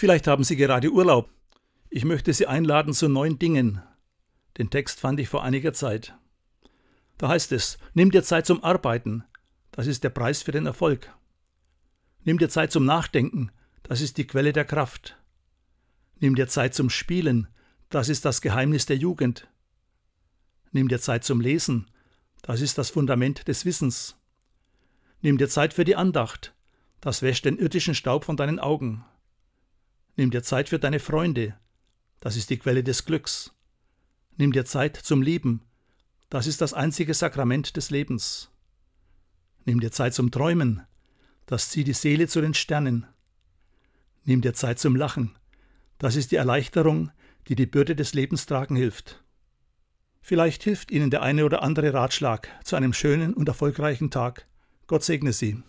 Vielleicht haben Sie gerade Urlaub. Ich möchte Sie einladen zu neun Dingen. Den Text fand ich vor einiger Zeit. Da heißt es, nimm dir Zeit zum Arbeiten, das ist der Preis für den Erfolg. Nimm dir Zeit zum Nachdenken, das ist die Quelle der Kraft. Nimm dir Zeit zum Spielen, das ist das Geheimnis der Jugend. Nimm dir Zeit zum Lesen, das ist das Fundament des Wissens. Nimm dir Zeit für die Andacht, das wäscht den irdischen Staub von deinen Augen. Nimm dir Zeit für deine Freunde, das ist die Quelle des Glücks. Nimm dir Zeit zum Lieben, das ist das einzige Sakrament des Lebens. Nimm dir Zeit zum Träumen, das zieht die Seele zu den Sternen. Nimm dir Zeit zum Lachen, das ist die Erleichterung, die die Bürde des Lebens tragen hilft. Vielleicht hilft Ihnen der eine oder andere Ratschlag zu einem schönen und erfolgreichen Tag. Gott segne Sie.